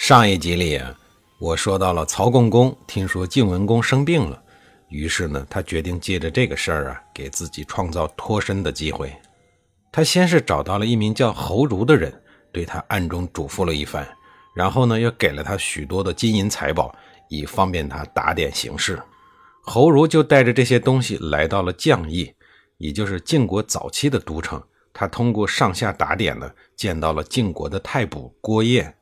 上一集里，我说到了曹共公听说晋文公生病了，于是呢，他决定借着这个事儿啊，给自己创造脱身的机会。他先是找到了一名叫侯儒的人，对他暗中嘱咐了一番，然后呢，又给了他许多的金银财宝，以方便他打点行事。侯儒就带着这些东西来到了绛邑，也就是晋国早期的都城。他通过上下打点呢，见到了晋国的太卜郭燕。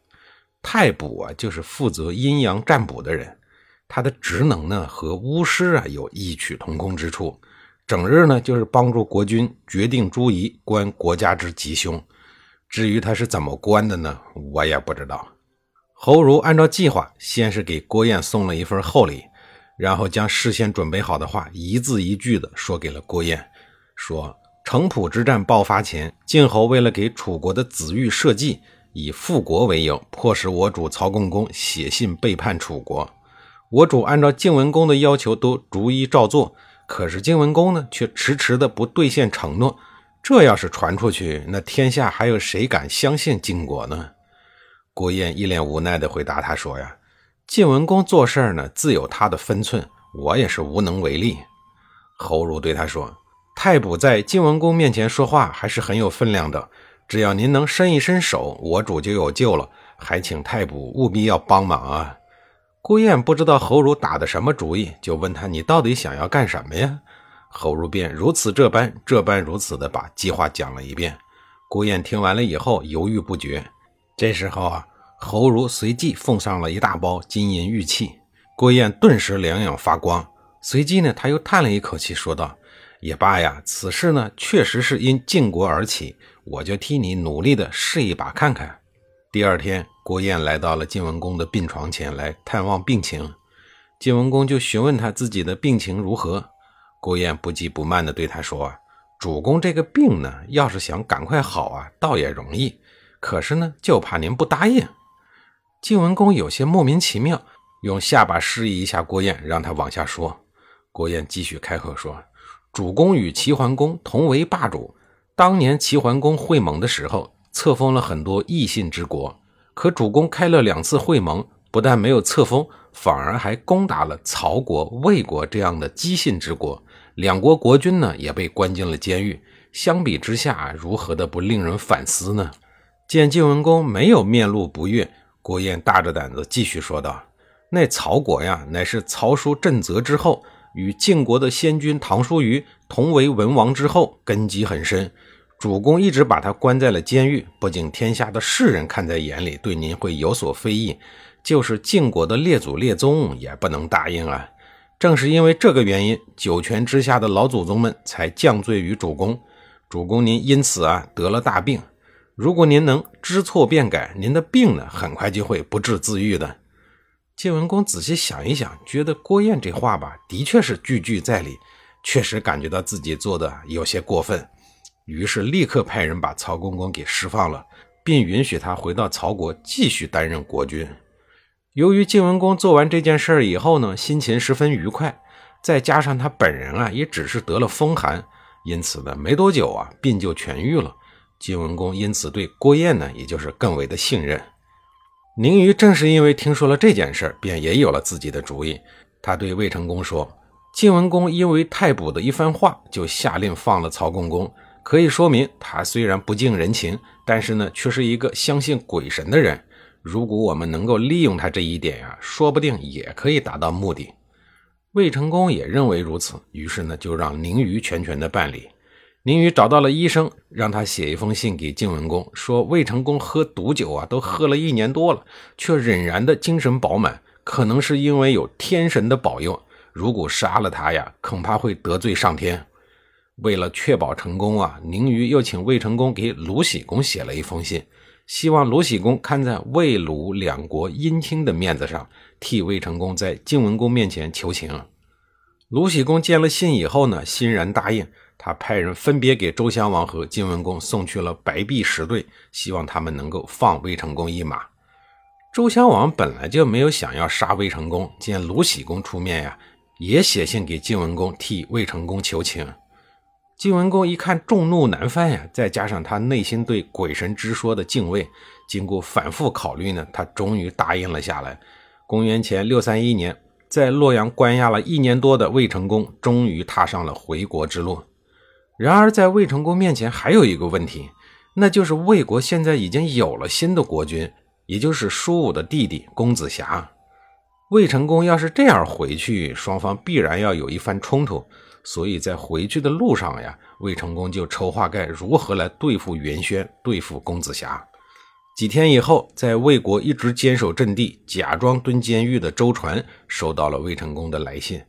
太卜啊，就是负责阴阳占卜的人，他的职能呢和巫师啊有异曲同工之处，整日呢就是帮助国君决定诸夷，观国家之吉凶。至于他是怎么观的呢，我也不知道。侯儒按照计划，先是给郭燕送了一份厚礼，然后将事先准备好的话一字一句的说给了郭燕，说城濮之战爆发前，晋侯为了给楚国的子玉设计。以复国为由，迫使我主曹共公写信背叛楚国。我主按照晋文公的要求都逐一照做，可是晋文公呢，却迟迟的不兑现承诺。这要是传出去，那天下还有谁敢相信晋国呢？郭燕一脸无奈的回答他说：“呀，晋文公做事呢，自有他的分寸，我也是无能为力。”侯儒对他说：“太卜在晋文公面前说话，还是很有分量的。”只要您能伸一伸手，我主就有救了。还请太卜务必要帮忙啊！郭燕不知道侯儒打的什么主意，就问他：“你到底想要干什么呀？”侯儒便如此这般、这般如此的把计划讲了一遍。郭燕听完了以后犹豫不决。这时候啊，侯儒随即奉上了一大包金银玉器，郭燕顿时两眼发光。随即呢，他又叹了一口气，说道：“也罢呀，此事呢，确实是因晋国而起。”我就替你努力的试一把看看。第二天，郭燕来到了晋文公的病床前来探望病情。晋文公就询问他自己的病情如何。郭燕不急不慢地对他说：“啊主公这个病呢，要是想赶快好啊，倒也容易。可是呢，就怕您不答应。”晋文公有些莫名其妙，用下巴示意一下郭燕，让他往下说。郭燕继续开口说：“主公与齐桓公同为霸主。”当年齐桓公会盟的时候，册封了很多异姓之国。可主公开了两次会盟，不但没有册封，反而还攻打了曹国、魏国这样的姬姓之国。两国国君呢，也被关进了监狱。相比之下，如何的不令人反思呢？见晋文公没有面露不悦，郭燕大着胆子继续说道：“那曹国呀，乃是曹叔震泽之后。”与晋国的先君唐叔虞同为文王之后，根基很深。主公一直把他关在了监狱，不仅天下的世人看在眼里，对您会有所非议，就是晋国的列祖列宗也不能答应啊。正是因为这个原因，九泉之下的老祖宗们才降罪于主公。主公您因此啊得了大病，如果您能知错便改，您的病呢很快就会不治自愈的。晋文公仔细想一想，觉得郭燕这话吧，的确是句句在理，确实感觉到自己做的有些过分，于是立刻派人把曹公公给释放了，并允许他回到曹国继续担任国君。由于晋文公做完这件事以后呢，心情十分愉快，再加上他本人啊，也只是得了风寒，因此呢，没多久啊，病就痊愈了。晋文公因此对郭燕呢，也就是更为的信任。宁于正是因为听说了这件事便也有了自己的主意。他对魏成功说：“晋文公因为太卜的一番话，就下令放了曹公公，可以说明他虽然不近人情，但是呢，却是一个相信鬼神的人。如果我们能够利用他这一点呀，说不定也可以达到目的。”魏成功也认为如此，于是呢，就让宁于全权的办理。宁宇找到了医生，让他写一封信给晋文公，说魏成功喝毒酒啊，都喝了一年多了，却仍然的精神饱满，可能是因为有天神的保佑。如果杀了他呀，恐怕会得罪上天。为了确保成功啊，宁于又请魏成功给鲁喜公写了一封信，希望鲁喜公看在魏鲁两国姻亲的面子上，替魏成功在晋文公面前求情。鲁喜公见了信以后呢，欣然答应。他派人分别给周襄王和晋文公送去了白璧十对，希望他们能够放魏成功一马。周襄王本来就没有想要杀魏成功，见鲁喜公出面呀，也写信给晋文公替魏成功求情。晋文公一看众怒难犯呀，再加上他内心对鬼神之说的敬畏，经过反复考虑呢，他终于答应了下来。公元前六三一年。在洛阳关押了一年多的魏成功，终于踏上了回国之路。然而，在魏成功面前还有一个问题，那就是魏国现在已经有了新的国君，也就是叔武的弟弟公子瑕。魏成功要是这样回去，双方必然要有一番冲突。所以在回去的路上呀，魏成功就筹划该如何来对付袁轩，对付公子瑕。几天以后，在魏国一直坚守阵地、假装蹲监狱的周传收到了魏成功的来信。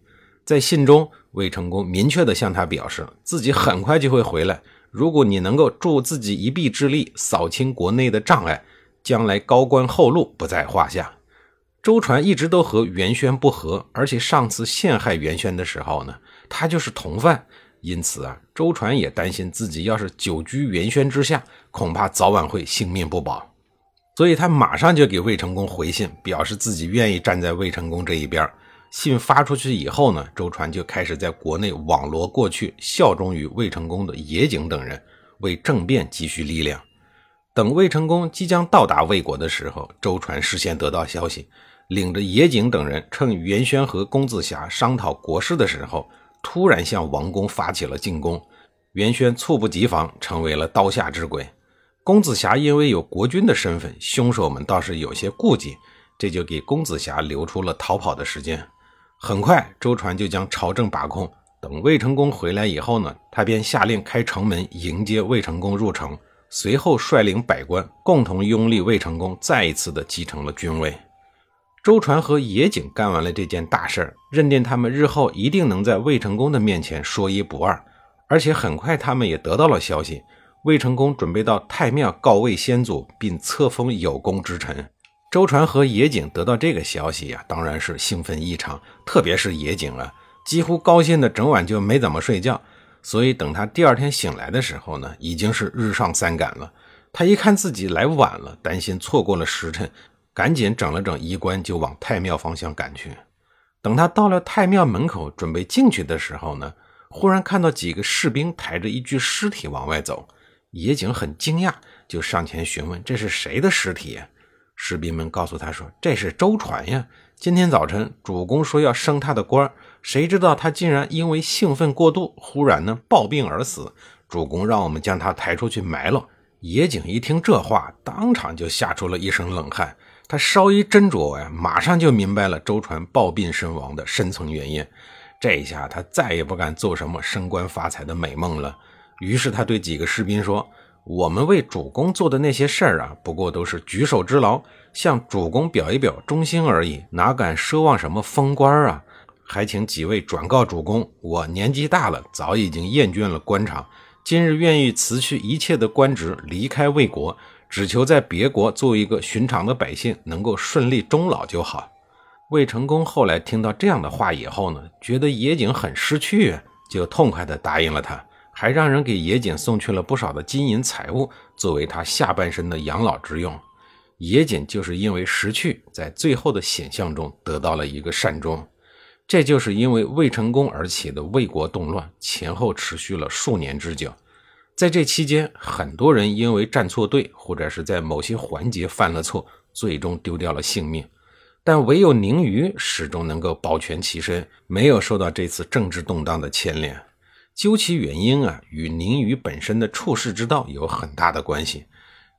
在信中，魏成功明确地向他表示，自己很快就会回来。如果你能够助自己一臂之力，扫清国内的障碍，将来高官厚禄不在话下。周传一直都和袁轩不和，而且上次陷害袁轩的时候呢，他就是同犯。因此啊，周传也担心自己要是久居袁轩之下，恐怕早晚会性命不保。所以他马上就给魏成功回信，表示自己愿意站在魏成功这一边。信发出去以后呢，周传就开始在国内网罗过去效忠于魏成功的野井等人，为政变积蓄力量。等魏成功即将到达魏国的时候，周传事先得到消息，领着野井等人，趁袁轩和公子瑕商讨国事的时候，突然向王宫发起了进攻。袁轩猝不及防，成为了刀下之鬼。公子瑕因为有国君的身份，凶手们倒是有些顾忌，这就给公子瑕留出了逃跑的时间。很快，周传就将朝政把控。等魏成功回来以后呢，他便下令开城门迎接魏成功入城，随后率领百官共同拥立魏成功，再一次的继承了君位。周传和野井干完了这件大事认定他们日后一定能在魏成功的面前说一不二，而且很快他们也得到了消息。魏成功准备到太庙告慰先祖，并册封有功之臣。周传和野井得到这个消息呀，当然是兴奋异常。特别是野井啊，几乎高兴的整晚就没怎么睡觉。所以等他第二天醒来的时候呢，已经是日上三竿了。他一看自己来晚了，担心错过了时辰，赶紧整了整衣冠，就往太庙方向赶去。等他到了太庙门口，准备进去的时候呢，忽然看到几个士兵抬着一具尸体往外走。野井很惊讶，就上前询问：“这是谁的尸体？”士兵们告诉他说：“这是周传呀！今天早晨主公说要升他的官，谁知道他竟然因为兴奋过度，忽然呢暴病而死。主公让我们将他抬出去埋了。”野井一听这话，当场就吓出了一身冷汗。他稍一斟酌呀，马上就明白了周传暴病身亡的深层原因。这一下，他再也不敢做什么升官发财的美梦了。于是他对几个士兵说：“我们为主公做的那些事儿啊，不过都是举手之劳，向主公表一表忠心而已，哪敢奢望什么封官啊？还请几位转告主公，我年纪大了，早已经厌倦了官场，今日愿意辞去一切的官职，离开魏国，只求在别国做一个寻常的百姓，能够顺利终老就好。”魏成功后来听到这样的话以后呢，觉得野井很识趣，就痛快地答应了他。还让人给野井送去了不少的金银财物，作为他下半生的养老之用。野井就是因为识趣，在最后的险象中得到了一个善终。这就是因为魏成功而起的魏国动乱，前后持续了数年之久。在这期间，很多人因为站错队，或者是在某些环节犯了错，最终丢掉了性命。但唯有宁虞始终能够保全其身，没有受到这次政治动荡的牵连。究其原因啊，与宁虞本身的处世之道有很大的关系。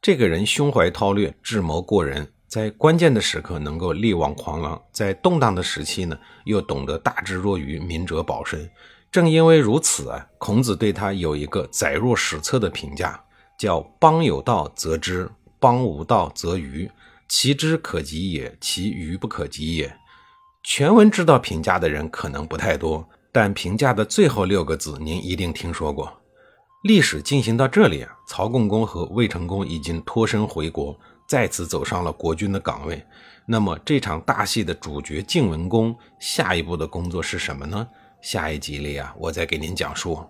这个人胸怀韬略，智谋过人，在关键的时刻能够力挽狂澜，在动荡的时期呢，又懂得大智若愚，明哲保身。正因为如此啊，孔子对他有一个载入史册的评价，叫“邦有道则知，邦无道则愚。其知可及也，其愚不可及也。”全文知道评价的人可能不太多。但评价的最后六个字，您一定听说过。历史进行到这里啊，曹共公和魏成功已经脱身回国，再次走上了国君的岗位。那么这场大戏的主角晋文公下一步的工作是什么呢？下一集里啊，我再给您讲述。